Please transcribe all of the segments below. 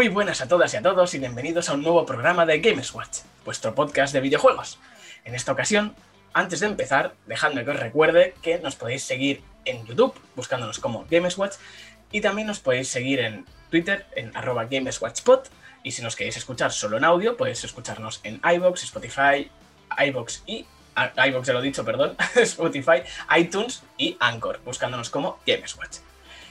Muy buenas a todas y a todos y bienvenidos a un nuevo programa de Games Watch, vuestro podcast de videojuegos. En esta ocasión, antes de empezar, dejadme que os recuerde que nos podéis seguir en YouTube buscándonos como Gameswatch y también nos podéis seguir en Twitter en arroba GamesWatchPod y si nos queréis escuchar solo en audio, podéis escucharnos en iBox, Spotify, iBox y iBox ya lo he dicho, perdón, Spotify, iTunes y Anchor, buscándonos como Gameswatch.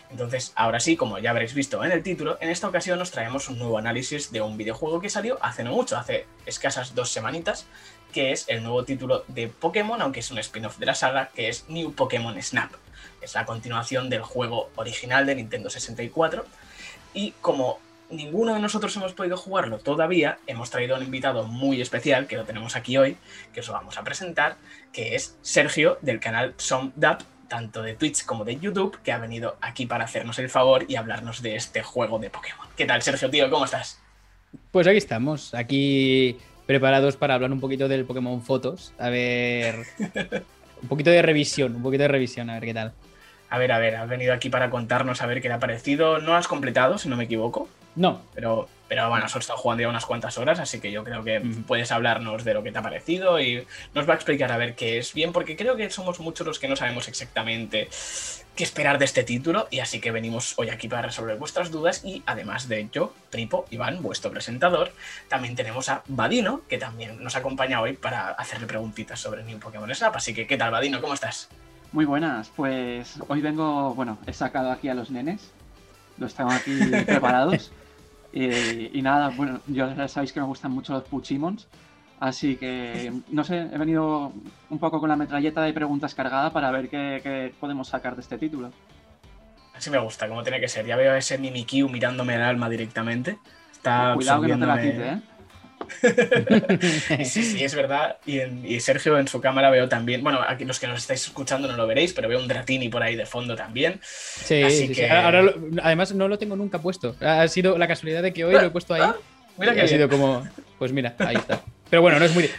Entonces, ahora sí, como ya habréis visto en el título, en esta ocasión nos traemos un nuevo análisis de un videojuego que salió hace no mucho, hace escasas dos semanitas, que es el nuevo título de Pokémon, aunque es un spin-off de la saga, que es New Pokémon Snap. Es la continuación del juego original de Nintendo 64. Y como ninguno de nosotros hemos podido jugarlo todavía, hemos traído un invitado muy especial, que lo tenemos aquí hoy, que os lo vamos a presentar, que es Sergio del canal SomDap, tanto de Twitch como de YouTube, que ha venido aquí para hacernos el favor y hablarnos de este juego de Pokémon. ¿Qué tal, Sergio, tío? ¿Cómo estás? Pues aquí estamos, aquí preparados para hablar un poquito del Pokémon Fotos. A ver. un poquito de revisión, un poquito de revisión, a ver qué tal. A ver, a ver, has venido aquí para contarnos a ver qué le ha parecido. No has completado, si no me equivoco. No. Pero, pero bueno, has estado jugando ya unas cuantas horas, así que yo creo que puedes hablarnos de lo que te ha parecido y nos va a explicar a ver qué es bien, porque creo que somos muchos los que no sabemos exactamente qué esperar de este título, y así que venimos hoy aquí para resolver vuestras dudas. Y además de yo, Pripo, Iván, vuestro presentador, también tenemos a Vadino, que también nos acompaña hoy para hacerle preguntitas sobre New Pokémon Snap. Así que, ¿qué tal, Vadino? ¿Cómo estás? Muy buenas, pues hoy vengo, bueno, he sacado aquí a los nenes, los tengo aquí preparados. Y, nada, bueno, ya sabéis que me gustan mucho los Puchimons, así que no sé, he venido un poco con la metralleta de preguntas cargada para ver qué, podemos sacar de este título. Así me gusta, como tiene que ser. Ya veo a ese Mimikyu mirándome el alma directamente. Está Cuidado que no te la quite, ¿eh? sí, sí, es verdad. Y, Sergio en su cámara veo también. Bueno, aquí los que nos estáis escuchando no lo veréis, pero veo un Dratini por ahí de fondo también. Sí, que... además no lo tengo nunca puesto. Ha sido la casualidad de que hoy lo he puesto ahí. Ah, mira que ha sido como. Pues mira, ahí está. Pero bueno, no es muy.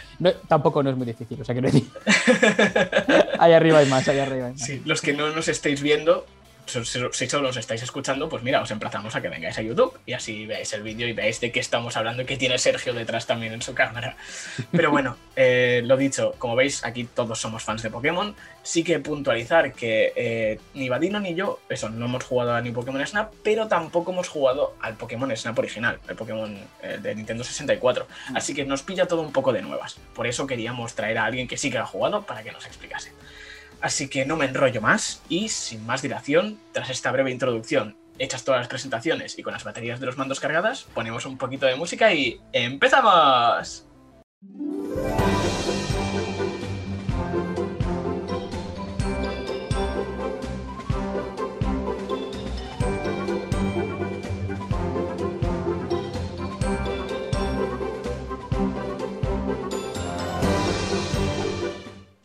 tampoco no es muy difícil, o sea que no ahí arriba hay más, ahí arriba hay más. Sí, los que no nos estáis viendo, si solo os estáis escuchando, pues mira, os emplazamos a que vengáis a YouTube y así veáis el vídeo y veáis de qué estamos hablando y que tiene Sergio detrás también en su cámara. Pero bueno, eh, lo dicho, como veis, aquí todos somos fans de Pokémon. Sí que puntualizar que eh, ni Vadino ni yo, eso, no hemos jugado a ni Pokémon Snap, pero tampoco hemos jugado al Pokémon Snap original, el Pokémon eh, de Nintendo 64. Mm. Así que nos pilla todo un poco de nuevas. Por eso queríamos traer a alguien que sí que ha jugado para que nos explicase. Así que no me enrollo más y sin más dilación, tras esta breve introducción, hechas todas las presentaciones y con las baterías de los mandos cargadas, ponemos un poquito de música y ¡empezamos!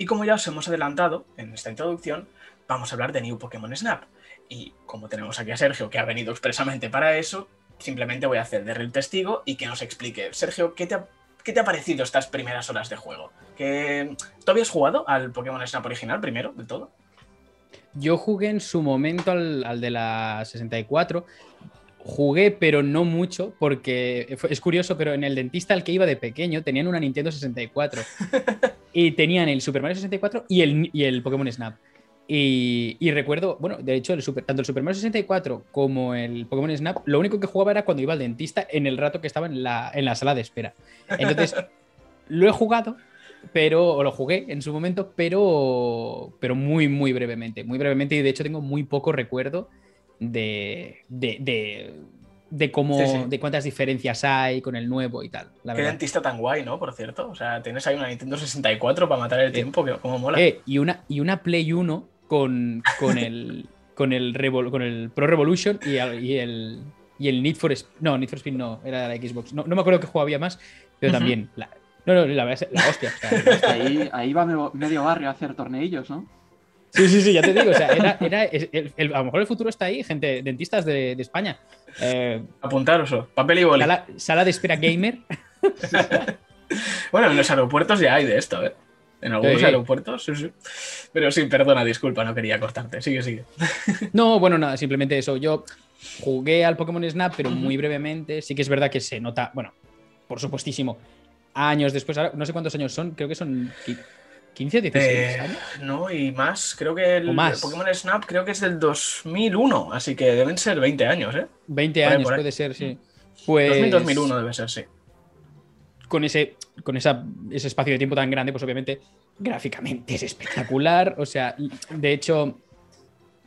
Y como ya os hemos adelantado en esta introducción, vamos a hablar de New Pokémon Snap. Y como tenemos aquí a Sergio, que ha venido expresamente para eso, simplemente voy a hacer de real testigo y que nos explique. Sergio, ¿qué te ha, qué te ha parecido estas primeras horas de juego? ¿Que, ¿Tú habías jugado al Pokémon Snap original primero, de todo? Yo jugué en su momento al, al de la 64 Jugué, pero no mucho, porque es curioso, pero en el dentista al que iba de pequeño tenían una Nintendo 64. y tenían el Super Mario 64 y el, y el Pokémon Snap. Y, recuerdo, bueno, de hecho, el Super, tanto el Super Mario 64 como el Pokémon Snap, lo único que jugaba era cuando iba al dentista en el rato que estaba en la, en la sala de espera. Entonces, lo he jugado, pero, o lo jugué en su momento, pero, pero muy, muy brevemente. Muy brevemente, y de hecho tengo muy poco recuerdo de, de, cómo, de cuántas diferencias hay con el nuevo y tal. Qué dentista tan guay, ¿no? Por cierto. O sea, tienes ahí una Nintendo 64 para matar el tiempo, que como mola. Eh, y, una, y una Play 1 con, con el. con el, con el Pro Revolution y, el, y el Need for Speed. No, Need for Speed no, era la Xbox. No, me acuerdo que juego había más, pero también. La, no, no, la, la hostia. ahí, ahí va medio barrio a hacer torneillos, ¿no? Sí, sí, sí, ya te digo. O sea, era, era a lo mejor el futuro está ahí, gente, dentistas de, España. Eh, Apuntaros, papel y boli. Sala, de espera gamer. bueno, en los aeropuertos ya hay de esto, ¿eh? En algunos Sí. aeropuertos, sí, sí. Pero sí, perdona, disculpa, no quería cortarte. Sigue, sigue. No, bueno, nada, simplemente eso. Yo jugué al Pokémon Snap, pero muy brevemente. Sí que es verdad que se nota, bueno, por supuestísimo, años después, ahora no sé cuántos años son, creo que son 15 o 16 Eh, años. no, y más, creo que el, más. el Pokémon Snap creo que es del 2001, así que deben ser 20 años, ¿eh? 20 por ahí, años por puede ser, sí. Pues 2000-2001 debe ser, sí. con ese con esa, ese espacio de tiempo tan grande, pues obviamente gráficamente es espectacular. O sea, de hecho,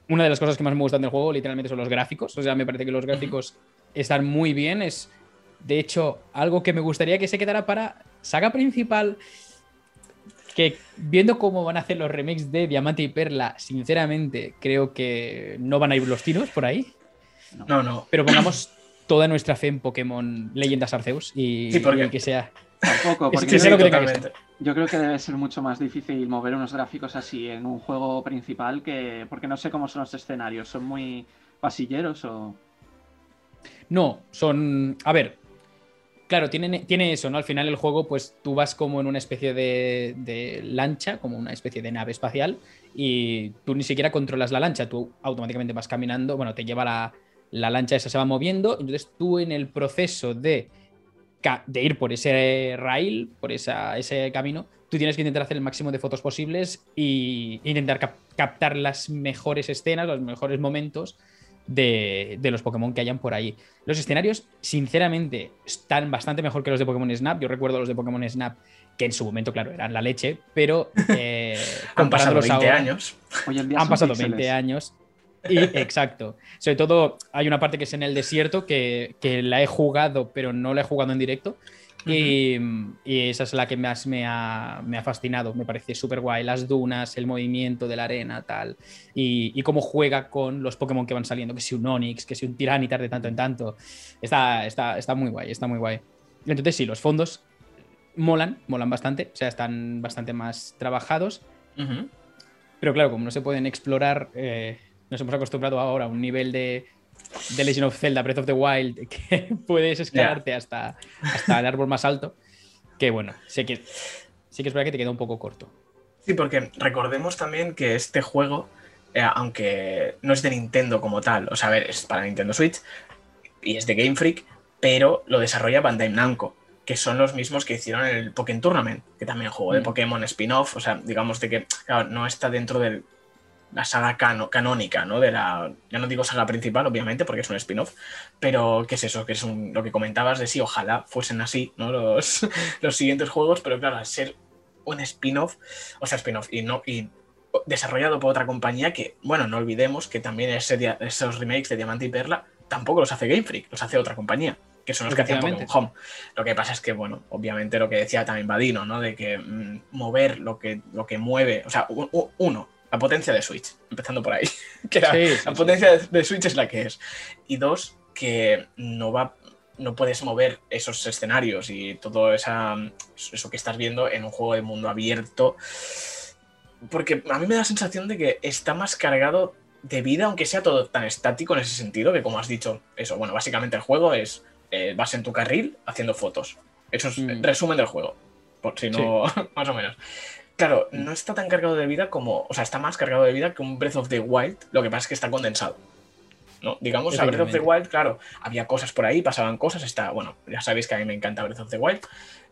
una de las cosas que más me gustan del juego literalmente son los gráficos. O sea, me parece que los gráficos están muy bien. Es, de hecho, algo que me gustaría que se quedara para saga principal. Que viendo cómo van a hacer los remakes de Diamante y Perla, sinceramente creo que no van a ir los tiros por ahí. No, no. Pero pongamos toda nuestra fe en Pokémon Leyendas Arceus y, Sí, porque- y que sea. Tampoco, Es porque que Sí, yo, sí, que que yo creo que debe ser mucho más difícil mover unos gráficos así en un juego principal que. Porque no sé cómo son los escenarios. ¿Son muy pasilleros o.? No, son. A ver. Claro, tiene, eso, ¿no? Al final el juego, pues tú vas como en una especie de, de lancha, como una especie de nave espacial, y tú ni siquiera controlas la lancha, tú automáticamente vas caminando, bueno, te lleva la, la lancha esa, se va moviendo, entonces tú en el proceso de, de ir por ese rail, por esa, ese camino, tú tienes que intentar hacer el máximo de fotos posibles y intentar cap- captar las mejores escenas, los mejores momentos de, de los Pokémon que hayan por ahí. Los escenarios, sinceramente, están bastante mejor que los de Pokémon Snap. Yo recuerdo los de Pokémon Snap, que en su momento, claro, eran la leche, pero eh, Han pasado comparándolos 20 ahora, años. Hoy en día han son pasado píxeles. 20 años. Y exacto. Sobre todo, hay una parte que es en el desierto que, que la he jugado, pero no la he jugado en directo. Y, y esa es la que más me ha, me ha fascinado. Me parece súper guay. Las dunas, el movimiento de la arena, tal. Y, y cómo juega con los Pokémon que van saliendo. Que si un Onix, que si un Tiranitar de tanto en tanto. Está, está, está muy guay, está muy guay. Entonces, sí, los fondos molan, molan bastante. O sea, están bastante más trabajados. Pero claro, como no se pueden explorar, eh, nos hemos acostumbrado ahora a un nivel de, de Legend of Zelda, Breath of the Wild, que puedes escalarte hasta, hasta el árbol más alto. Que bueno, sé que, sí que es verdad que te queda un poco corto. Sí, porque recordemos también que este juego, eh, aunque no es de Nintendo como tal, o sea, a ver, es para Nintendo Switch y es de Game Freak, pero lo desarrolla Bandai Namco, que son los mismos que hicieron el Pokémon Tournament, que también jugó de Mm. Pokémon spin-off, o sea, digamos de que claro, no está dentro de la saga cano- canónica, ¿no? De la, ya no digo saga principal, obviamente, porque es un spin-off, pero ¿qué es eso? Que es un- lo que comentabas de sí, ojalá fuesen así, ¿no? Los, los siguientes juegos, pero claro, al ser un spin-off, o sea, spin-off, y no, y desarrollado por otra compañía que, bueno, no olvidemos que también ese esos remakes de Diamante y Perla tampoco los hace Game Freak, los hace otra compañía, que son los que hacían Pokémon. Home. Lo que pasa es que, bueno, obviamente lo que decía también Vadino, ¿no? De que mm, mover lo que, lo que mueve, o sea, u- u- uno, la potencia de Switch, empezando por ahí, que la, Sí, sí, la sí. potencia de, de Switch es la que es. Y dos, que no va no puedes mover esos escenarios y todo esa, eso que estás viendo en un juego de mundo abierto. Porque a mí me da la sensación de que está más cargado de vida, aunque sea todo tan estático en ese sentido, que como has dicho, eso, bueno, básicamente el juego es, eh, vas en tu carril haciendo fotos. Eso es Mm. el resumen del juego, por si no, más o menos. Claro, no está tan cargado de vida como, o sea, está más cargado de vida que un Breath of the Wild, lo que pasa es que está condensado. ¿no? Digamos, a Breath of the. Wild, claro, había cosas por ahí, pasaban cosas, está, bueno, ya sabéis que a mí me encanta Breath of the Wild.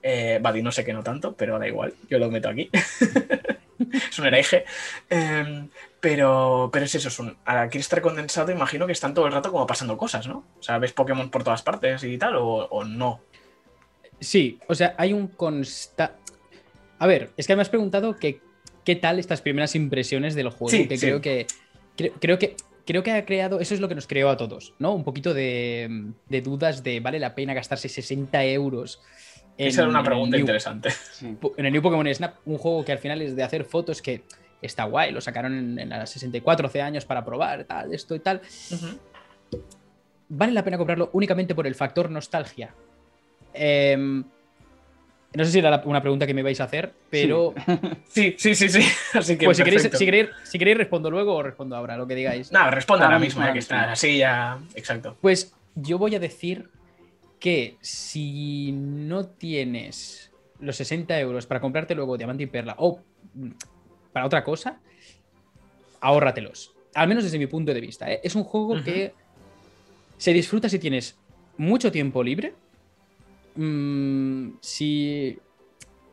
Eh, Buddy no sé que no tanto, pero da igual, yo lo meto aquí. es un hereje. Eh, pero, pero es eso, es un, al estar condensado, imagino que están todo el rato como pasando cosas, ¿no? O sea, ves Pokémon por todas partes y tal, o, o no. Sí, o sea, hay un consta... A ver, es que me has preguntado que, qué tal estas primeras impresiones del juego, Sí, que sí. creo que creo, creo que creo que ha creado, eso es lo que nos creó a todos, ¿no? Un poquito de, de dudas de vale la pena gastarse 60 euros. en- Esa era una pregunta New- interesante. En el New Pokémon Snap, un juego que al final es de hacer fotos que está guay, lo sacaron en, en la 64 hace años para probar, tal, esto y tal. ¿Vale la pena comprarlo únicamente por el factor nostalgia? Em, no sé si era una pregunta que me vais a hacer, pero Sí, sí, sí, sí. Así que. pues si queréis, si, queréis, si queréis respondo luego o respondo ahora, lo que digáis. Nada, responde ahora Ahora mismo, ya que estás así, ya. Exacto. Pues yo voy a decir que si no tienes los 60 euros para comprarte luego diamante y perla o mm, para otra cosa, ahórratelos. Al menos desde mi punto de vista. ¿eh? Es un juego que se disfruta si tienes mucho tiempo libre. Mm, si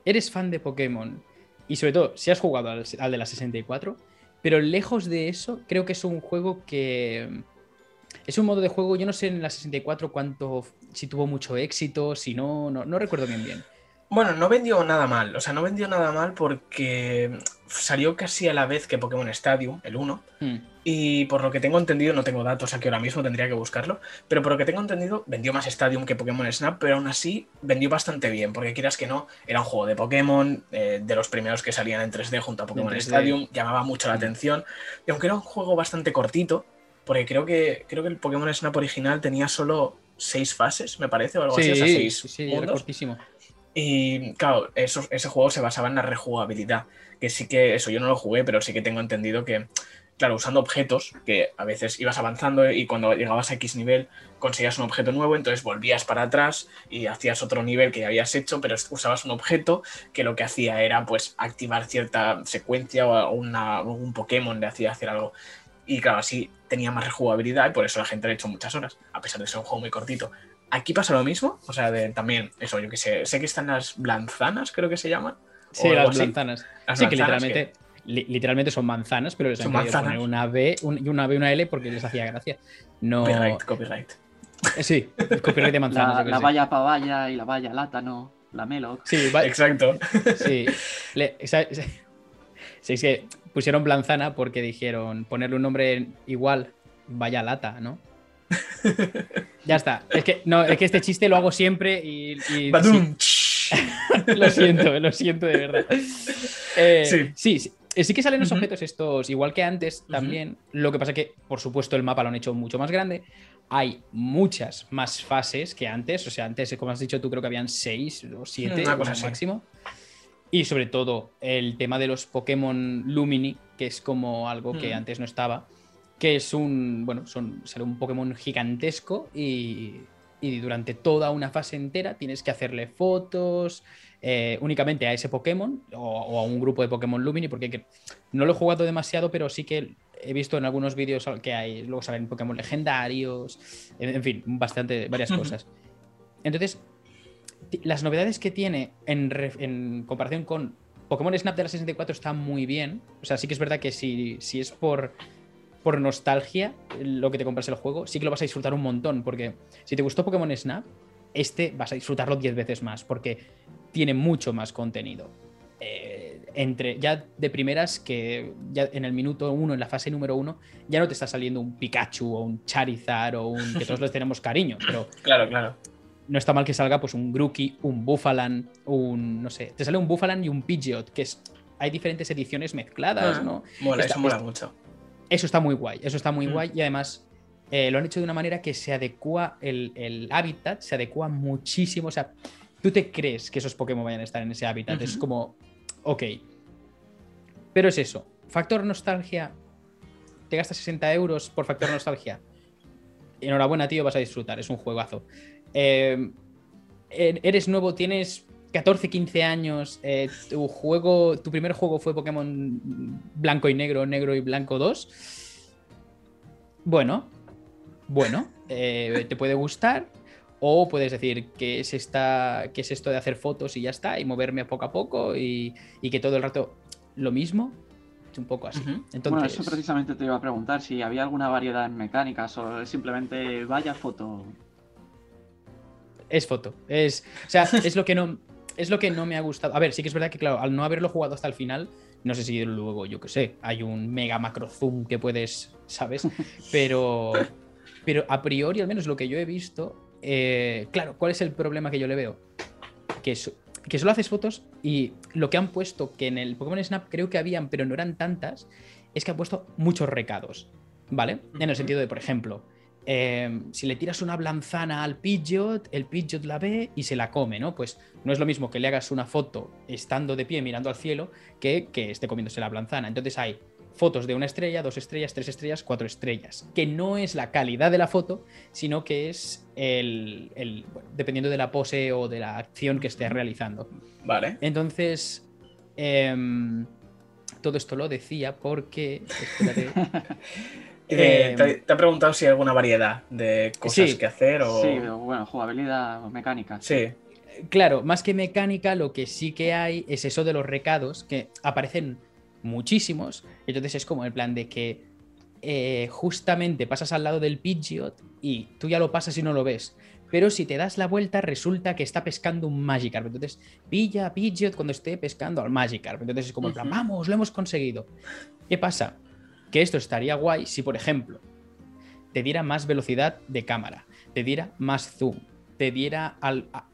eres fan de Pokémon y sobre todo si has jugado al, al de la 64, pero lejos de eso, creo que es un juego que... Es un modo de juego, yo no sé en la 64 cuánto, si tuvo mucho éxito, si no, no, no recuerdo bien bien. Bueno, no vendió nada mal, o sea, no vendió nada mal porque salió casi a la vez que Pokémon Stadium, el 1, Mm. Y por lo que tengo entendido, no tengo datos aquí ahora mismo, tendría que buscarlo, pero por lo que tengo entendido, vendió más Stadium que Pokémon Snap, pero aún así vendió bastante bien, porque quieras que no, era un juego de Pokémon, eh, de los primeros que salían en 3D junto a Pokémon 3D. Stadium, llamaba mucho la Mm. atención, y aunque era un juego bastante cortito, porque creo que, creo que el Pokémon Snap original tenía solo seis fases, me parece, o algo así, o sea, seis sí, era cortísimo. Y claro, eso, ese juego se basaba en la rejugabilidad. Que sí que, eso yo no lo jugué, pero sí que tengo entendido que, claro, usando objetos, que a veces ibas avanzando y cuando llegabas a X nivel conseguías un objeto nuevo, entonces volvías para atrás y hacías otro nivel que ya habías hecho, pero usabas un objeto que lo que hacía era pues activar cierta secuencia o una, un Pokémon le hacía hacer algo. Y claro, así tenía más rejugabilidad y por eso la gente le echó muchas horas, a pesar de ser un juego muy cortito. Aquí pasa lo mismo, o sea, de, también, eso, yo que sé, sé que están las blanzanas, creo que se llaman. Sí, las así. manzanas. Las sí, que literalmente, li- literalmente son manzanas, pero les han querido poner una B un- y una B y una L porque les hacía gracia. No. Copyright, copyright. Eh, Sí, copyright de manzanas. La, valla pavaya y la valla látano, la meloc. Sí, Exacto. sí. Le- sí, es que pusieron Blanzana porque dijeron ponerle un nombre igual, vaya lata, ¿no? Ya está. Es que, no, es que este chiste lo hago siempre y, y- Badum. sí, lo siento, lo siento de verdad. Eh, Sí. sí, sí. Eh, sí que salen los objetos estos, igual que antes también. Lo que pasa que, por supuesto, el mapa lo han hecho mucho más grande. Hay muchas más fases que antes. O sea, antes, como has dicho tú, creo que habían seis o siete Una cosa así. máximo. Y sobre todo, el tema de los Pokémon Lumini, que es como algo que Mm. antes no estaba. Que es un. Bueno, son, sale un Pokémon gigantesco y, y durante toda una fase entera tienes que hacerle fotos eh, únicamente a ese Pokémon o, o a un grupo de Pokémon Lumini, porque que- no lo he jugado demasiado, pero sí que he visto en algunos vídeos que hay, luego salen Pokémon legendarios, en, en fin, bastante, varias cosas. Entonces, las novedades que tiene en, comparación con Pokémon Snap de la 64 están muy bien. O sea, sí que es verdad que si, si es por, por nostalgia lo que te compras el juego, sí que lo vas a disfrutar un montón. Porque si te gustó Pokémon Snap, este vas a disfrutarlo 10 veces más. Porque tiene mucho más contenido. Eh, entre ya de primeras que ya en el minuto 1, en la fase número 1, ya no te está saliendo un Pikachu o un Charizard o un que todos les tenemos cariño, pero Claro, claro. no está mal que salga pues un Grookey, un Buffalan, un no sé, te sale un Buffalan y un Pidgeot, que es hay diferentes ediciones mezcladas, Ah, ¿no? Mola, Está- eso mola está- mucho. Eso está muy guay, eso está muy Mm. guay y además eh, lo han hecho de una manera que se adecua el, el hábitat, se adecua muchísimo, o sea, tú te crees que esos Pokémon vayan a estar en ese hábitat, es como, ok. Pero es eso, factor nostalgia, te gastas 60 euros por factor nostalgia. Enhorabuena, tío, vas a disfrutar, es un juegazo. Eh, er- eres nuevo, tienes 14, 15 años, eh, tu juego, tu primer juego fue Pokémon blanco y negro, negro y blanco 2. Bueno, bueno, eh, te puede gustar. O puedes decir que es, esta, que es esto de hacer fotos y ya está, y moverme poco a poco y, y que todo el rato lo mismo. Es un poco así. Ujú. Entonces, Bueno, eso precisamente te iba a preguntar si había alguna variedad en mecánicas o simplemente vaya foto. Es foto. Es, o sea, es lo que no. Es lo que no me ha gustado. A ver, sí que es verdad que, claro, al no haberlo jugado hasta el final, no sé si luego, yo qué sé, hay un mega macro zoom que puedes, ¿sabes? Pero, pero a priori, al menos lo que yo he visto, eh, claro, ¿cuál es el problema que yo le veo? Que, so- que solo haces fotos y lo que han puesto, que en el Pokémon Snap creo que habían, pero no eran tantas, es que han puesto muchos recados, ¿vale? En el sentido de, por ejemplo, eh, si le tiras una blanzana al Pidgeot, el Pidgeot la ve y se la come, ¿no? Pues no es lo mismo que le hagas una foto estando de pie mirando al cielo que que esté comiéndose la blanzana. Entonces hay fotos de una estrella, dos estrellas, tres estrellas, cuatro estrellas, que no es la calidad de la foto, sino que es el, el- bueno, dependiendo de la pose o de la acción que estés realizando. Vale. Entonces, em, todo esto lo decía porque... espérate. Eh, Em, te, te ha preguntado si hay alguna variedad de cosas Sí. que hacer o. Sí, bueno, jugabilidad o mecánica. Sí. Claro, más que mecánica, lo que sí que hay es eso de los recados, que aparecen muchísimos. Entonces es como el plan de que eh, justamente pasas al lado del Pidgeot y tú ya lo pasas y no lo ves. Pero si te das la vuelta, resulta que está pescando un Magikarp. Entonces, pilla a Pidgeot cuando esté pescando al Magikarp. Entonces es como, el plan, vamos, lo hemos conseguido. ¿Qué pasa? Que esto estaría guay si, por ejemplo, te diera más velocidad de cámara, te diera más zoom, te diera al- a-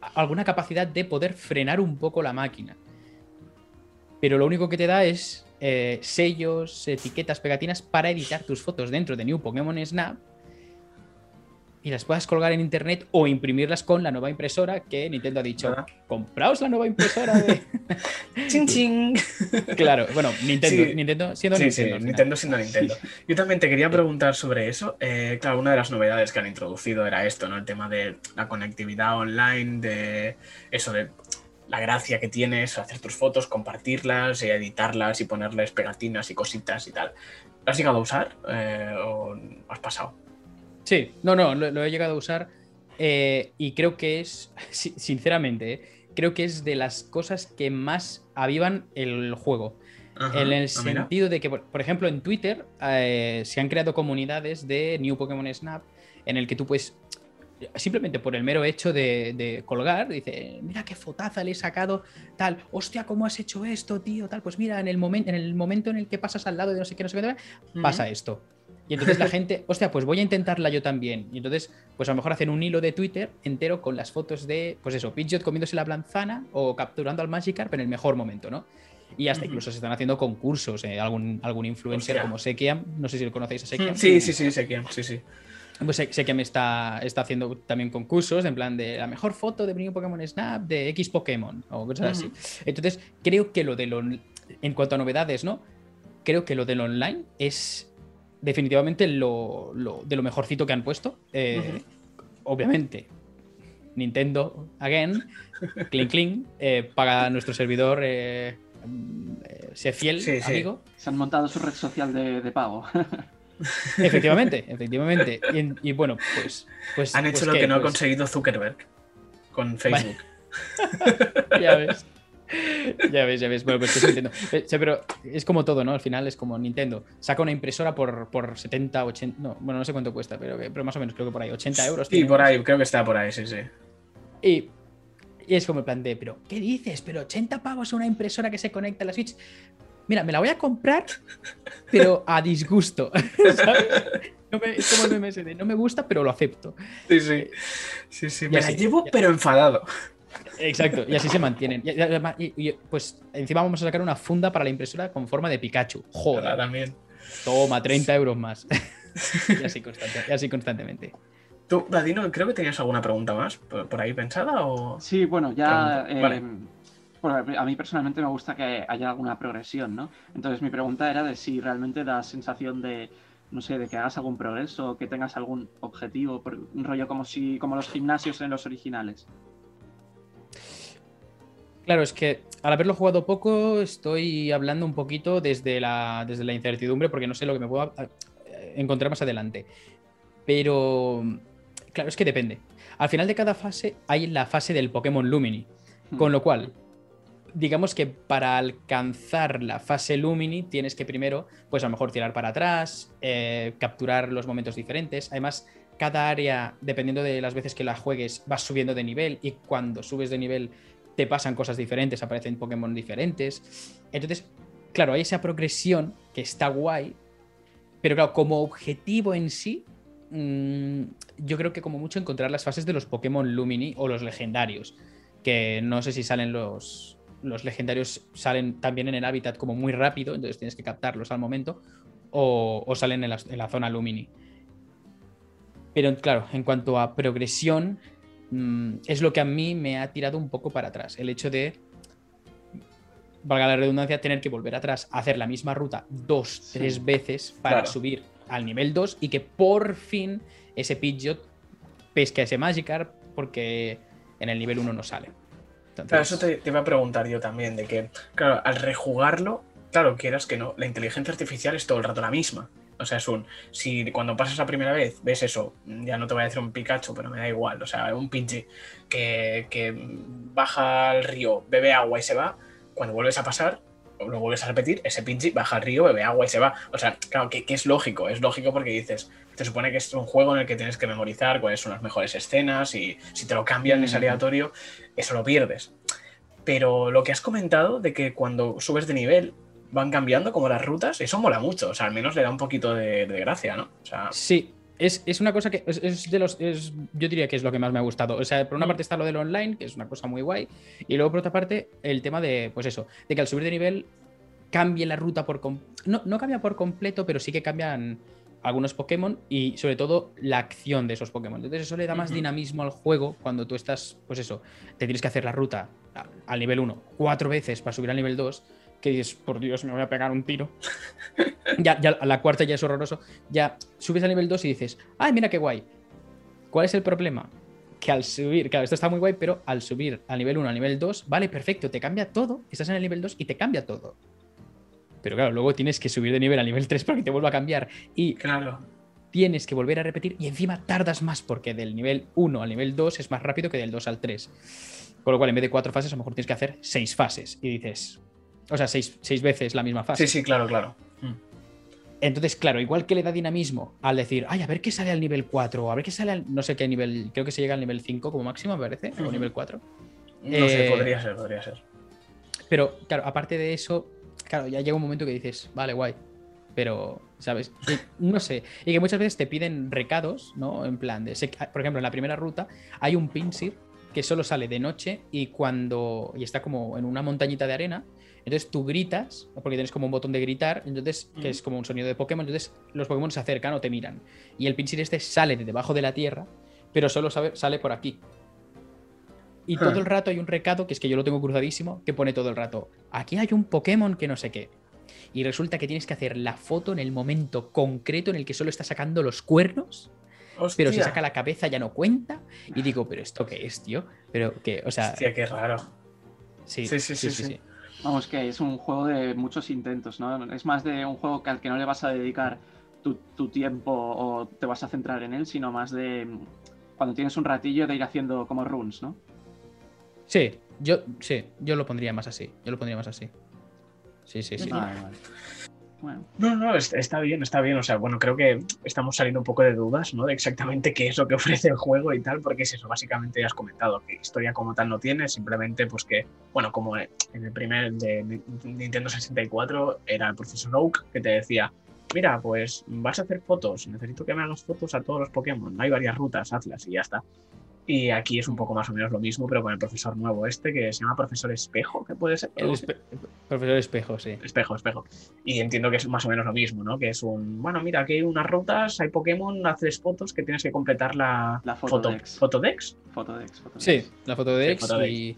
a- alguna capacidad de poder frenar un poco la máquina. Pero lo único que te da es eh, sellos, etiquetas, pegatinas para editar tus fotos dentro de New Pokémon Snap y las puedas colgar en internet o imprimirlas con la nueva impresora que Nintendo ha dicho, compraos la nueva impresora de... Chin chin. claro, bueno, Nintendo, Sí. Nintendo siendo Sí, Nintendo. sí. Nintendo siendo Nintendo. Yo también te quería preguntar sobre eso. Eh, claro, una de las novedades que han introducido era esto, ¿no? El tema de la conectividad online, de eso de la gracia que tienes, hacer tus fotos, compartirlas y editarlas y ponerles pegatinas y cositas y tal. ¿Lo has llegado a usar eh, o has pasado? Sí, no, no, lo, lo he llegado a usar eh, y creo que es, si- sinceramente, eh, creo que es de las cosas que más avivan el juego. Ajá. En el Ah, sentido de que, por, por ejemplo, en Twitter eh, se han creado comunidades de New Pokémon Snap en el que tú puedes, simplemente por el mero hecho de, de colgar, dice, mira qué fotaza le he sacado, tal, hostia, ¿cómo has hecho esto, tío? Tal, pues mira, en el, momen- en el momento en el que pasas al lado de no sé qué, no sé qué, pasa esto. Y entonces la gente, hostia, pues voy a intentarla yo también. Y entonces, pues a lo mejor hacen un hilo de Twitter entero con las fotos de, pues eso, Pidgeot comiéndose la manzana o capturando al Magikarp en el mejor momento, ¿no? Y hasta incluso se están haciendo concursos. eh, algún, algún influencer como Sekiam, no sé si lo conocéis a Sekiam. Sí, sí, sí, quién, sí, sí. Pues sé, sé que me está, está haciendo también concursos en plan de la mejor foto de New Pokémon Snap de X Pokémon o cosas Ujú. así. Entonces, creo que lo del on- en cuanto a novedades, ¿no? Creo que lo del online es definitivamente lo, lo- de lo mejorcito que han puesto. Eh, Ujú. Obviamente, Nintendo, again, clink clink, eh, paga a nuestro servidor, eh, eh, sé fiel, Sí, sí. amigo. Se han montado su red social de, de pago. Efectivamente, efectivamente. Y, en- y bueno, pues, pues. Han hecho pues lo qué, que no ha pues, conseguido Zuckerberg con Facebook. Ya ves. Ya ves, ya ves. Bueno, pues es Nintendo. Eh, pero es como todo, ¿no? Al final es como Nintendo. Saca una impresora por, por 70, 80. No, bueno, no sé cuánto cuesta, pero, pero más o menos creo que por ahí. 80 euros. Sí, tiene, por no sé. ahí, creo que está por ahí, sí, sí. Y, y es como el plan de, pero ¿qué dices? Pero 80 pavos una impresora que se conecta a la Switch. Mira, me la voy a comprar, pero a disgusto. ¿sabes? No me- es como el de, no me gusta, pero lo acepto. Sí, sí. Sí, sí. Y Me la llevo, ya. pero enfadado. Exacto, y así se mantienen. Y, pues encima vamos a sacar una funda para la impresora con forma de Pikachu. Ahora Joder, también. toma, 30 euros más. y, así constante- y así constantemente. Tú, Vadino, creo que tenías alguna pregunta más por, por ahí pensada o. Sí, bueno, ya. Vale. A mí personalmente me gusta que haya alguna progresión, ¿no? Entonces mi pregunta era de si realmente da sensación de, no sé, de que hagas algún progreso, que tengas algún objetivo, un rollo como si, como los gimnasios en los originales. Claro, es que al haberlo jugado poco, estoy hablando un poquito desde la, desde la incertidumbre, porque no sé lo que me puedo eh, encontrar más adelante. Pero, claro, es que depende. Al final de cada fase hay la fase del Pokémon Lumini. Con lo cual, digamos que para alcanzar la fase Lumini tienes que primero, pues a lo mejor tirar para atrás, eh, capturar los momentos diferentes. Además, cada área, dependiendo de las veces que la juegues, vas subiendo de nivel y cuando subes de nivel te pasan cosas diferentes, aparecen Pokémon diferentes. Entonces, claro, hay esa progresión que está guay, pero claro, como objetivo en sí, mm, yo creo que como mucho encontrar las fases de los Pokémon Lumini o los legendarios, que no sé si salen los, los legendarios, salen también en el hábitat como muy rápido, entonces tienes que captarlos al momento, o, o salen en la, en la zona Lumini. Pero claro, en cuanto a progresión, mm, es lo que a mí me ha tirado un poco para atrás. El hecho de valga la redundancia, tener que volver atrás hacer la misma ruta dos, Sí. tres veces para Claro. subir al nivel 2 y que por fin ese Pidgeot pesque a ese Magikarp porque en el nivel 1 no sale. Entonces, Claro, eso te, te iba a preguntar yo también, de que, claro, al rejugarlo, claro, quieras que no, la inteligencia artificial es todo el rato la misma. O sea, es un, si cuando pasas la primera vez ves eso, ya no te voy a decir un Pikachu, pero me da igual, o sea, un Pidgey que, que baja al río, bebe agua y se va, cuando vuelves a pasar, lo vuelves a repetir, ese Pidgey baja al río, bebe agua y se va. O sea, claro, que, que es lógico, es lógico porque dices, te supone que es un juego en el que tienes que memorizar cuáles son las mejores escenas y si te lo cambian es Mm. aleatorio, eso lo pierdes. Pero lo que has comentado de que cuando subes de nivel van cambiando como las rutas, eso mola mucho. O sea, al menos le da un poquito de, de gracia, ¿no? O sea, Sí, es, es una cosa que es, es de los. es- yo diría que es lo que más me ha gustado. O sea, por una Mm. parte está lo del online, que es una cosa muy guay. Y luego por otra parte, el tema de, pues eso, de que al subir de nivel cambie la ruta por. No, no cambia por completo, pero sí que cambian algunos Pokémon y sobre todo la acción de esos Pokémon. Entonces eso le da más dinamismo al juego cuando tú estás, pues eso, te tienes que hacer la ruta al nivel 1 cuatro veces para subir al nivel 2, que dices, por Dios, me voy a pegar un tiro. ya, ya a la cuarta ya es horroroso. Ya subes al nivel 2 y dices, ay, mira qué guay. ¿Cuál es el problema? Que al subir, claro, esto está muy guay, pero al subir al nivel 1, al nivel 2, vale, perfecto, te cambia todo. Estás en el nivel 2 y te cambia todo. Pero claro, luego tienes que subir de nivel al nivel 3 para que te vuelva a cambiar. Y claro. tienes que volver a repetir y encima tardas más porque del nivel 1 al nivel 2 es más rápido que del 2 al 3. Con lo cual, en vez de cuatro fases, a lo mejor tienes que hacer seis fases. Y dices, o sea, seis, seis veces la misma fase. Sí, sí, claro, claro. Mm. Entonces, claro, igual que le da dinamismo al decir, ay, a ver qué sale al nivel 4, a ver qué sale al no sé qué nivel, creo que se llega al nivel 5 como máximo, me parece, o nivel 4. No sé, Eh, podría ser, podría ser. Pero, claro, aparte de eso, claro, ya llega un momento que dices, vale, guay. Pero, ¿sabes? Y no sé. Y que muchas veces te piden recados, ¿no? En plan de. sé que- por ejemplo, en la primera ruta hay un pinsir que solo sale de noche y cuando. y está como en una montañita de arena. Entonces tú gritas, porque tienes como un botón de gritar, entonces, que es como un sonido de Pokémon, entonces los Pokémon se acercan o te miran. Y el pinsir este sale de debajo de la tierra, pero solo sabe- sale por aquí. Y todo Ah. el rato hay un recado, que es que yo lo tengo cruzadísimo, que pone todo el rato, aquí hay un Pokémon que no sé qué. Y resulta que tienes que hacer la foto en el momento concreto en el que solo está sacando los cuernos, pero si saca la cabeza ya no cuenta. Y digo, pero ¿esto qué es, tío? Pero que, o sea, Hostia, qué raro. sí, Sí, sí, sí, sí. Vamos, que es un juego de muchos intentos, ¿no? Es más de un juego que al que no le vas a dedicar tu, tu tiempo o te vas a centrar en él, sino más de mm, cuando tienes un ratillo de ir haciendo como runs, ¿no? Sí, yo, sí, yo lo pondría más así. Yo lo pondría más así. Sí, sí, sí. Vale, vale. Bueno, No, no, es- está bien, está bien. O sea, bueno, creo que estamos saliendo un poco de dudas, ¿no? De exactamente qué es lo que ofrece el juego y tal, porque es eso, básicamente ya has comentado, que historia como tal no tiene, simplemente pues que, bueno, como en el primer de Ni- Nintendo 64 era el profesor Oak que te decía, mira, pues vas a hacer fotos, necesito que me hagas fotos a todos los Pokémon, hay varias rutas, hazlas y ya está. Y aquí es un poco más o menos lo mismo, pero con el profesor nuevo este, que se llama profesor Espejo, que puede ser. El espe- profesor Espejo, sí. Espejo, espejo. Y entiendo que es más o menos lo mismo, ¿no? Que es un, bueno, mira, aquí hay unas rutas, hay Pokémon, haces fotos que tienes que completar la, La foto, Fotodex. Fotodex. Fotodex, Fotodex. Sí, la foto de Sí, foto y,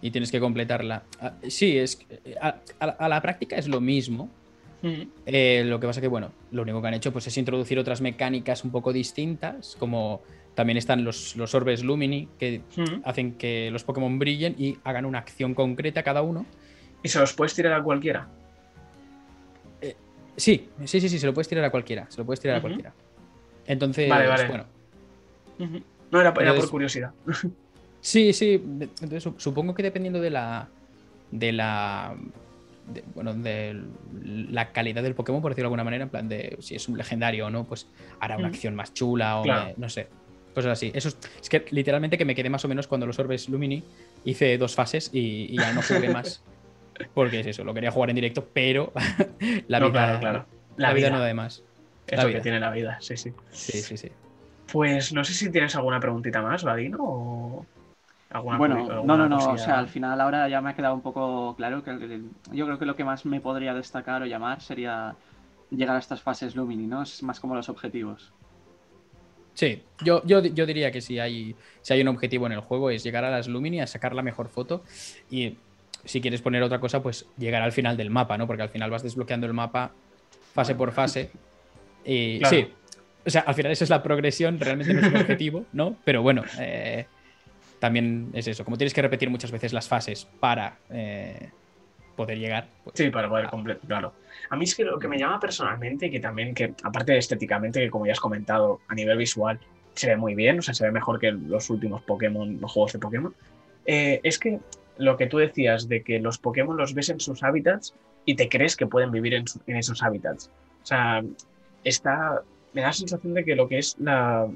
y tienes que completarla. Ah, Sí, es a, a- a la práctica es lo mismo. Eh, lo que pasa que, bueno, lo único que han hecho pues, es introducir otras mecánicas un poco distintas, como también están los, los orbes Lumini, que hacen que los Pokémon brillen y hagan una acción concreta cada uno. Y se los puedes tirar a cualquiera. Sí, sí, sí, sí, se lo puedes tirar a cualquiera. Se lo puedes tirar a cualquiera. Entonces, Vale, vale. bueno. No, era, era por curiosidad. Sí, sí. Entonces, su- supongo que dependiendo de la. de la. de- bueno, de la calidad del Pokémon, por decirlo de alguna manera, en plan de si es un legendario o no, pues hará una acción más chula o Claro. no sé. Cosas así. Eso es, es que literalmente que me quedé más o menos cuando los orbes Lumini hice dos fases y, y ya no jugué más. Porque es eso, lo quería jugar en directo, pero la No, vida, claro, claro. La, vida, no da de más. Es la lo vida. que tiene la vida, sí, sí. Sí, sí, sí. Pues no sé si tienes alguna preguntita más, Vadino, o alguna Bueno, no, alguna no, no, o sea, al final ahora ya me ha quedado un poco claro que el- yo creo que lo que más me podría destacar o llamar sería llegar a estas fases Lumini, ¿no? Es más como los objetivos. Sí, yo, yo, yo diría que si hay, si hay un objetivo en el juego es llegar a las Lumini, a sacar la mejor foto y si quieres poner otra cosa, pues llegar al final del mapa, ¿no? Porque al final vas desbloqueando el mapa fase por fase. Y Claro. sí, o sea, al final esa es la progresión, realmente no es un objetivo, ¿no? Pero bueno, eh, también es eso. Como tienes que repetir muchas veces las fases para eh, poder llegar. pues- Sí, para poder completar, claro. A mí es que lo que me llama personalmente, que también, que aparte de estéticamente, que como ya has comentado, a nivel visual se ve muy bien, o sea, se ve mejor que los últimos Pokémon, los juegos de Pokémon, eh, es que lo que tú decías de que los Pokémon los ves en sus hábitats y te crees que pueden vivir en, su- en esos hábitats. O sea, está, me da la sensación de que lo que es la,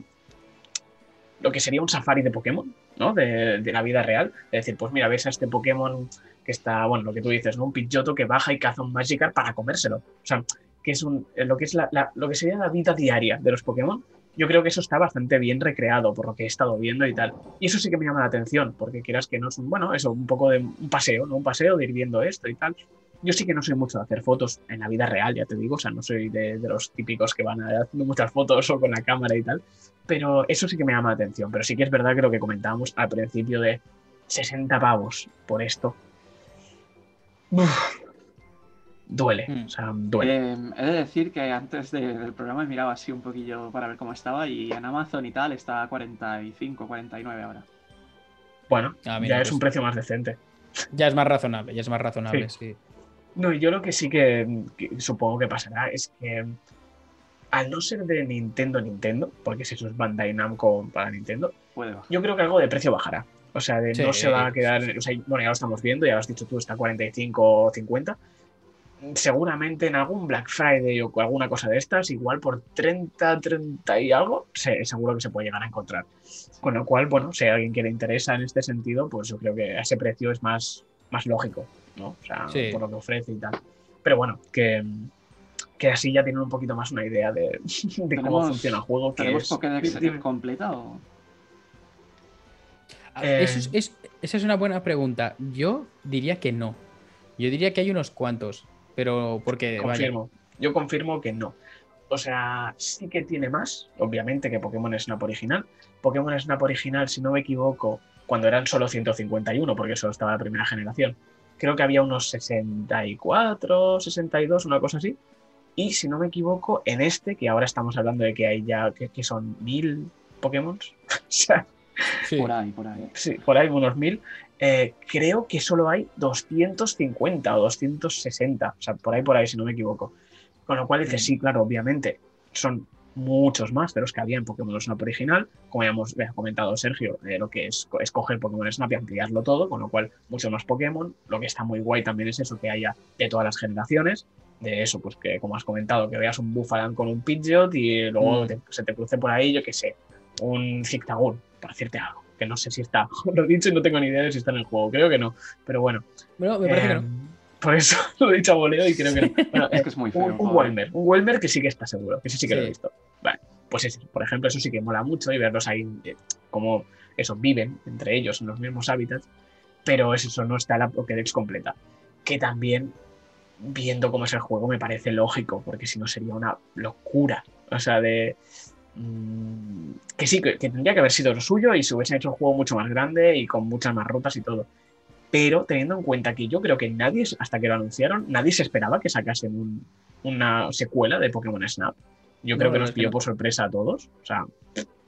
lo que sería un safari de Pokémon, ¿no? De, de la vida real. Es decir, pues mira, ves a este Pokémon que está, bueno, lo que tú dices, ¿no? Un Pidgeotto que baja y caza un Magikarp para comérselo. O sea, que es un, eh, lo que es la, lo que sería la vida diaria de los Pokémon. Yo creo que eso está bastante bien recreado por lo que he estado viendo y tal. Y eso sí que me llama la atención, porque quieras que no es un, bueno, eso, un poco de un paseo, ¿no? Un paseo de ir viendo esto y tal. Yo sí que no soy mucho de hacer fotos en la vida real, ya te digo, o sea, no soy de, de los típicos que van haciendo muchas fotos o con la cámara y tal, pero eso sí que me llama la atención. Pero sí que es verdad que lo que comentábamos al principio de 60 pavos por esto, uf, duele, Mm. o sea, duele. Eh, he de decir que antes de- del programa he mirado así un poquillo para ver cómo estaba y en Amazon y tal está a 45, 49 ahora. Bueno, Ah, mira, ya es pues- un precio más decente. Ya es más razonable, ya es más razonable, sí. No, y yo lo que sí que, que supongo que pasará es que al no ser de Nintendo Nintendo, porque si eso es Bandai Namco para Nintendo, Puede yo creo que algo de precio bajará. O sea, de no Sí, se va a quedar, sí, sí. o sea, bueno, ya lo estamos viendo, ya lo has dicho tú, está a 45 o 50. Seguramente en algún Black Friday o alguna cosa de estas, igual por 30, 30 y algo, se- seguro que se puede llegar a encontrar. Con lo cual, bueno, si a alguien que le interesa en este sentido, pues yo creo que a ese precio es más, más lógico, ¿no? O sea, Sí. por lo que ofrece y tal. Pero bueno, que, que así ya tienen un poquito más una idea de, de cómo funciona el juego. Que ¿Tenemos es- Pokédex completa o...? Ah, Eh, eso es- es- esa es una buena pregunta. Yo diría que no. Yo diría que hay unos cuantos, pero porque vaya, Confirmo. Yo confirmo que no. O sea, sí que tiene más, obviamente, que Pokémon Snap original. Pokémon Snap original, si no me equivoco, cuando eran solo 151, porque solo estaba la primera generación, creo que había unos 64, 62, una cosa así. Y si no me equivoco, en este, que ahora estamos hablando de que hay ya, que, que son mil Pokémon, o sea, sí. Por ahí, por ahí. sí, por ahí unos mil, eh, creo que solo hay 250 o 260, o sea, por ahí, por ahí, si no me equivoco. Con lo cual dices, Mm. sí, claro, obviamente, son muchos más de los que había en Pokémon Snap original. Como ya hemos comentado Sergio, eh, lo que es co- escoger Pokémon Snap y ampliarlo todo, con lo cual muchos más Pokémon. Lo que está muy guay también es eso, que haya de todas las generaciones. De eso, pues que como has comentado, que veas un Buffalan con un Pidgeot y luego Mm. te- se te cruce por ahí, yo qué sé, un Zigzagoon, para decirte algo. Que no sé si está, lo he dicho y no tengo ni idea de si está en el juego, creo que no. Pero bueno, Bueno, me parece que eh, no. por eso lo he dicho a voleo y creo que no. Bueno, Es eh, que es muy feo. un, un un Welmer que sí que está seguro, que sí, sí que lo he visto. Vale, pues ese, por ejemplo, eso sí que mola mucho y verlos ahí eh, como eso, viven entre ellos en los mismos hábitats, pero es eso no está la Pokédex completa. Que también, viendo cómo es el juego, me parece lógico, porque si no sería una locura. O sea, de. Mm, que sí, que, que tendría que haber sido lo suyo y se hubiesen hecho un juego mucho más grande y con muchas más rutas y todo. Pero teniendo en cuenta que yo creo que nadie, hasta que lo anunciaron, nadie se esperaba que sacasen un- una secuela de Pokémon Snap. Yo No, creo que nos pilló por sorpresa a todos. O sea,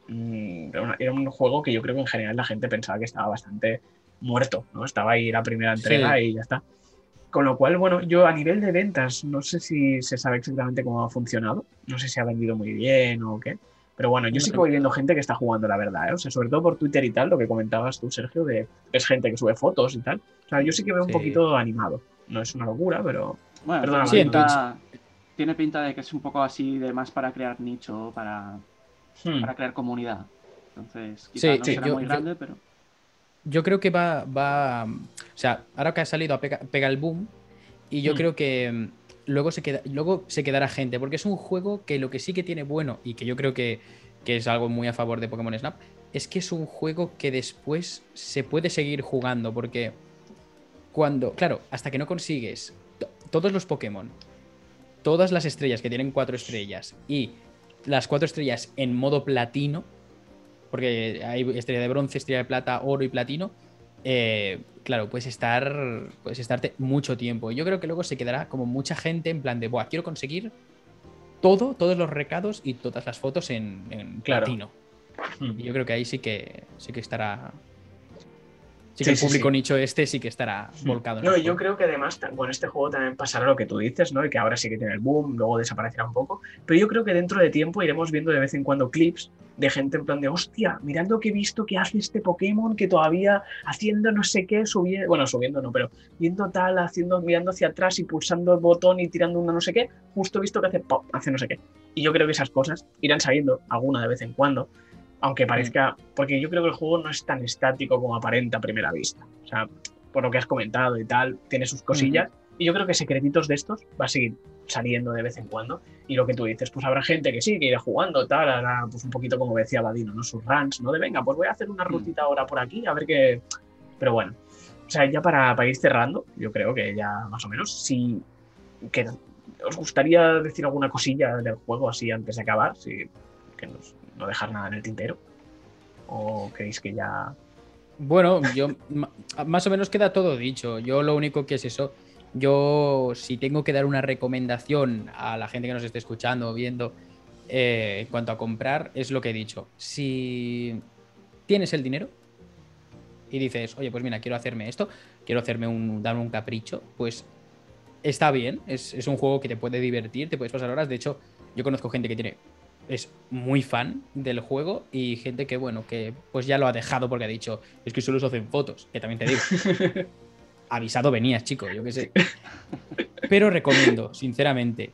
mm, era, un juego que yo creo que en general la gente pensaba que estaba bastante muerto, ¿no? Estaba ahí la primera entrega Sí. y ya está. Con lo cual, bueno, yo a nivel de ventas, no sé si se sabe exactamente cómo ha funcionado. No sé si ha vendido muy bien o qué. Pero bueno, yo sí que voy viendo gente que está jugando, la verdad, ¿eh? O sea, sobre todo por Twitter y tal, lo que comentabas tú, Sergio, de es gente que sube fotos y tal. O sea, yo sí que veo un poquito animado. No es una locura, pero Bueno, Perdona, tiene, Sí, pinta, tiene pinta de que es un poco así de más para crear nicho, para, hmm, para crear comunidad. Entonces, quizá Sí, no sí, será yo- muy yo- grande, pero Yo creo que va, va. O sea, ahora que ha salido a pega, pega el boom. Y yo Mm. creo que luego se, queda, luego se quedará gente. Porque es un juego que lo que sí que tiene bueno. Y que yo creo que, que es algo muy a favor de Pokémon Snap. Es que es un juego que después se puede seguir jugando. Porque cuando. Claro, hasta que no consigues to- todos los Pokémon. Todas las estrellas que tienen cuatro estrellas. Y las cuatro estrellas en modo platino porque hay estrella de bronce, estrella de plata, oro y platino. Eh, claro, puedes estar, puedes estarte mucho tiempo. Yo creo que luego se quedará como mucha gente en plan de, Buah, quiero conseguir todo, todos los recados y todas las fotos en, en Claro. platino. Hmm. Y yo creo que ahí sí que sí que estará. Sí Sí, que el público sí. nicho este sí que estará volcado en No, yo juego. creo que además con este juego también pasará lo que tú dices, ¿no? Y que ahora sí que tiene el boom, luego desaparecerá un poco. Pero yo creo que dentro de tiempo iremos viendo de vez en cuando clips de gente en plan de, hostia, mirando que he visto que hace este Pokémon que todavía haciendo no sé qué, subiendo, bueno, subiendo no, pero viendo tal, haciendo, mirando hacia atrás y pulsando el botón y tirando una no sé qué, justo he visto que hace pop, hace no sé qué. Y yo creo que esas cosas irán saliendo alguna de vez en cuando, aunque parezca, porque yo creo que el juego no es tan estático como aparenta a primera vista. O sea, por lo que has comentado y tal, tiene sus cosillas. Y yo creo que secretitos de estos va a seguir saliendo de vez en cuando. Y lo que tú dices, pues habrá gente que sí, que irá jugando, tal, hará pues un poquito como decía Vadino, ¿no? Sus runs, ¿no? De venga, pues voy a hacer una rutita ahora por aquí, a ver qué. Pero bueno. O sea, ya para, para ir cerrando, yo creo que ya más o menos, si que os gustaría decir alguna cosilla del juego así antes de acabar, si que no dejar nada en el tintero. ¿O creéis que ya Bueno, yo más o menos queda todo dicho. Yo lo único que es eso. Yo, si tengo que dar una recomendación a la gente que nos esté escuchando o viendo eh, en cuanto a comprar, es lo que he dicho. Si tienes el dinero y dices, oye, pues mira, quiero hacerme esto, quiero hacerme un, darme un capricho, pues está bien. Es, es un juego que te puede divertir, te puedes pasar horas. De hecho, yo conozco gente que tiene es muy fan del juego y gente que, bueno, que pues ya lo ha dejado porque ha dicho, es que solo se hacen fotos, que también te digo. Avisado venías, chico, yo qué sé. Pero recomiendo, sinceramente,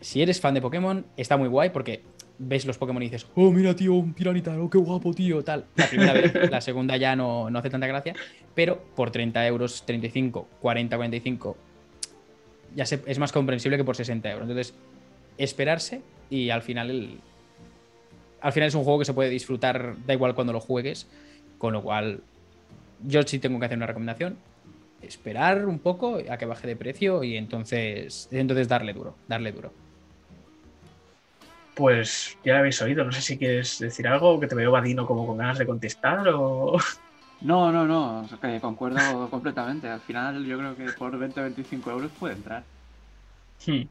si eres fan de Pokémon, está muy guay porque ves los Pokémon y dices, oh, mira, tío, un tiranita, oh, qué guapo, tío, tal. La primera vez, la segunda ya no, no hace tanta gracia, pero por 30 euros, 35, 40, 45, ya se- es más comprensible que por 60 euros. Entonces, esperarse y al final el, al final es un juego que se puede disfrutar, da igual cuando lo juegues, con lo cual yo sí tengo que hacer una recomendación, esperar un poco a que baje de precio y entonces, entonces darle duro, darle duro. Pues ya lo habéis oído, no sé si quieres decir algo, que te veo Vadino como con ganas de contestar o... No, no, no, o sea, que concuerdo completamente. Al final yo creo que por 20-25 euros puede entrar. Hmm.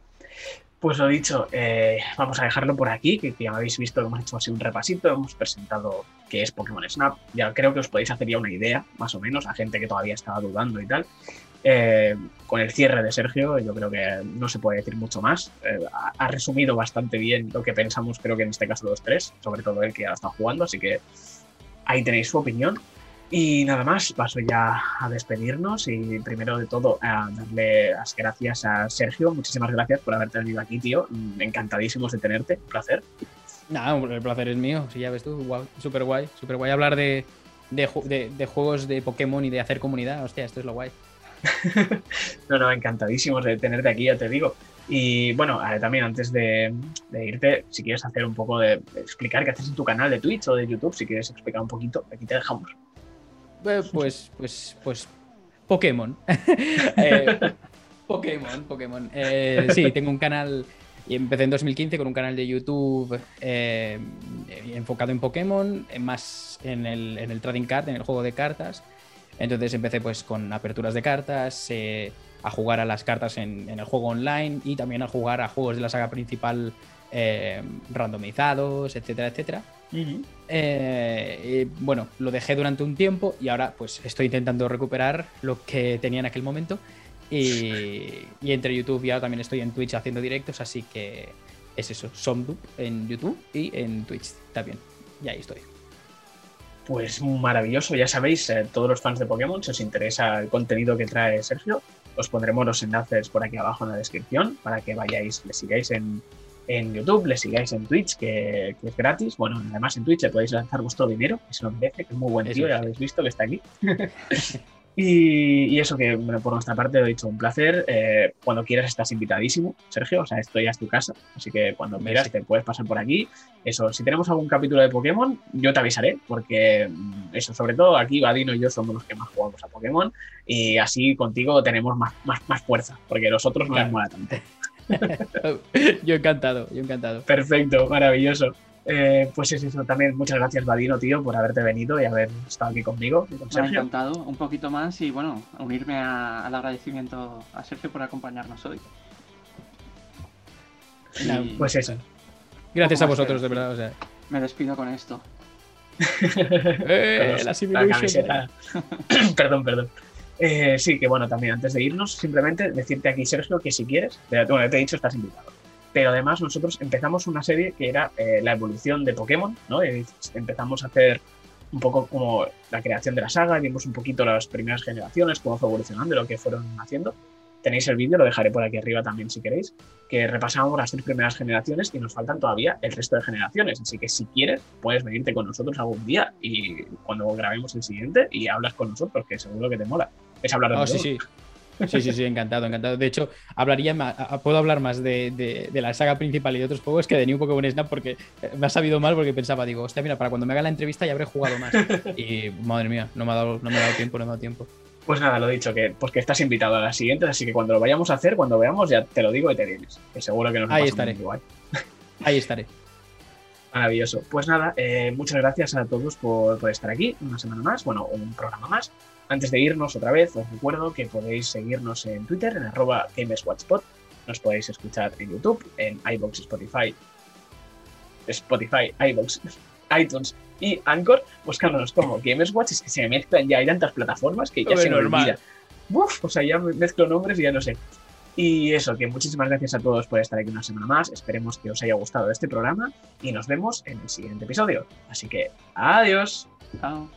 Pues lo dicho, eh, vamos a dejarlo por aquí, que, ya habéis visto que hemos hecho así un repasito, hemos presentado qué es Pokémon Snap, ya creo que os podéis hacer ya una idea, más o menos, a gente que todavía estaba dudando y tal. Eh, con el cierre de Sergio, yo creo que no se puede decir mucho más. Eh, ha, ha resumido bastante bien lo que pensamos, creo que en este caso los tres, sobre todo él que ya lo está jugando, así que ahí tenéis su opinión. Y nada más, paso ya a despedirnos y primero de todo a darle las gracias a Sergio. Muchísimas gracias por haberte venido aquí, tío. Encantadísimos de tenerte, un placer. Nada, el placer es mío, si ya ves tú, guau, súper guay, súper guay hablar de, de, ju- de- de juegos de Pokémon y de hacer comunidad, hostia, esto es lo guay. No, no, encantadísimos de tenerte aquí, ya te digo. Y bueno, eh, también antes de, de irte, si quieres hacer un poco de, de explicar qué haces en tu canal de Twitch o de YouTube, si quieres explicar un poquito, aquí te dejamos. Eh, Pues, pues, pues, Pokémon. Eh, Pokémon, Pokémon. Eh, sí, tengo un canal. Y empecé en 2015 con un canal de YouTube eh, enfocado en Pokémon, más en el, en el trading card, en el juego de cartas. Entonces empecé pues con aperturas de cartas, eh, a jugar a las cartas en, en el juego online y también a jugar a juegos de la saga principal eh, randomizados, etcétera, etcétera. Eh, y, bueno, lo dejé durante un tiempo y ahora pues estoy intentando recuperar lo que tenía en aquel momento. Y, y entre YouTube y ahora también estoy en Twitch haciendo directos, así que es eso, Somdup en YouTube y en Twitch también. Y ahí estoy. Pues maravilloso, ya sabéis, eh, todos los fans de Pokémon, si os interesa el contenido que trae Sergio, os pondremos los enlaces por aquí abajo en la descripción para que vayáis, le sigáis en, en YouTube, le sigáis en Twitch, que, que es gratis. Bueno, además en Twitch le podéis lanzar vuestro dinero, que se lo merece, que es muy buen tío, ya sí. lo habéis visto que está aquí. y, y eso que, bueno, por nuestra parte, lo he dicho, un placer. Eh, cuando quieras estás invitadísimo, Sergio, o sea, esto ya es tu casa, así que cuando Hombre, quieras sí. te puedes pasar por aquí. Eso, si tenemos algún capítulo de Pokémon, yo te avisaré, porque mm, eso, sobre todo aquí Vadino y yo somos los que más jugamos a Pokémon, y así contigo tenemos más, más, más fuerza, porque los otros no les mola tanto. yo encantado, yo encantado. Perfecto, maravilloso. Eh, pues es eso también. Muchas gracias, Vadino, tío, por haberte venido y haber estado aquí conmigo. y con Me ha Sergio. encantado un poquito más y bueno, unirme a- al agradecimiento a Sergio por acompañarnos hoy. Y Pues eso. Gracias a vosotros, de verdad. O sea. me despido con esto. ¡Eh! La la Simulation. camiseta. perdón, perdón. Eh, sí, que bueno, también antes de irnos, simplemente decirte aquí, Sergio, que si quieres, ya- bueno, te he dicho, estás invitado. Pero además nosotros empezamos una serie que era eh, la evolución de Pokémon, ¿no? Empezamos a hacer un poco como la creación de la saga, vimos un poquito las primeras generaciones, cómo fue evolucionando, lo que fueron haciendo. Tenéis el vídeo, lo dejaré por aquí arriba también si queréis, que repasábamos las tres primeras generaciones y nos faltan todavía el resto de generaciones. Así que si quieres, puedes venirte con nosotros algún día y cuando grabemos el siguiente y hablas con nosotros, que seguro que te mola. Es hablar de Oh, sí, sí. Sí, sí, sí, encantado, encantado. De hecho, hablaría más, puedo hablar más de, de- de la saga principal y de otros juegos que de New Pokémon Snap porque eh, me ha sabido mal porque pensaba, digo, hostia, mira, para cuando me haga la entrevista ya habré jugado más. Y madre mía, no me ha dado, no me ha dado tiempo, no me ha dado tiempo. Pues nada, lo dicho, que, pues que estás invitado a las siguientes, así que cuando lo vayamos a hacer, cuando veamos, ya te lo digo y te vienes. Que seguro que nos Ahí estaré. guay. Ahí estaré. Maravilloso. Pues nada, eh, muchas gracias a todos por, por estar aquí una semana más, bueno, un programa más. Antes de irnos otra vez, os recuerdo que podéis seguirnos en Twitter, en arroba GamesWatchPod. Nos podéis escuchar en YouTube, en iBox, Spotify, Spotify, iBox, iTunes y Anchor, buscándonos como GamersWatch. Es que se me mezclan ya, hay tantas plataformas que ya Hombre, se me normal. olvida. Uf, o sea, ya me mezclo nombres y ya no sé. Y eso, que muchísimas gracias a todos por estar aquí una semana más. Esperemos que os haya gustado este programa y nos vemos en el siguiente episodio. Así que, adiós. Chao.